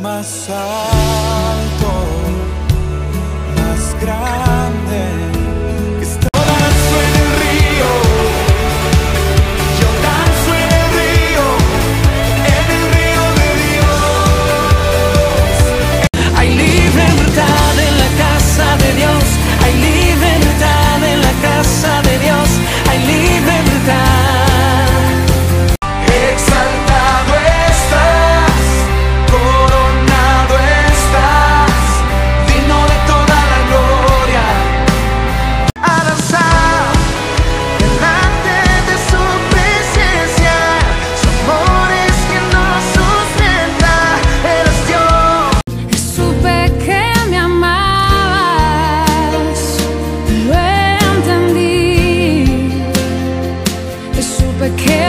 my side. complicated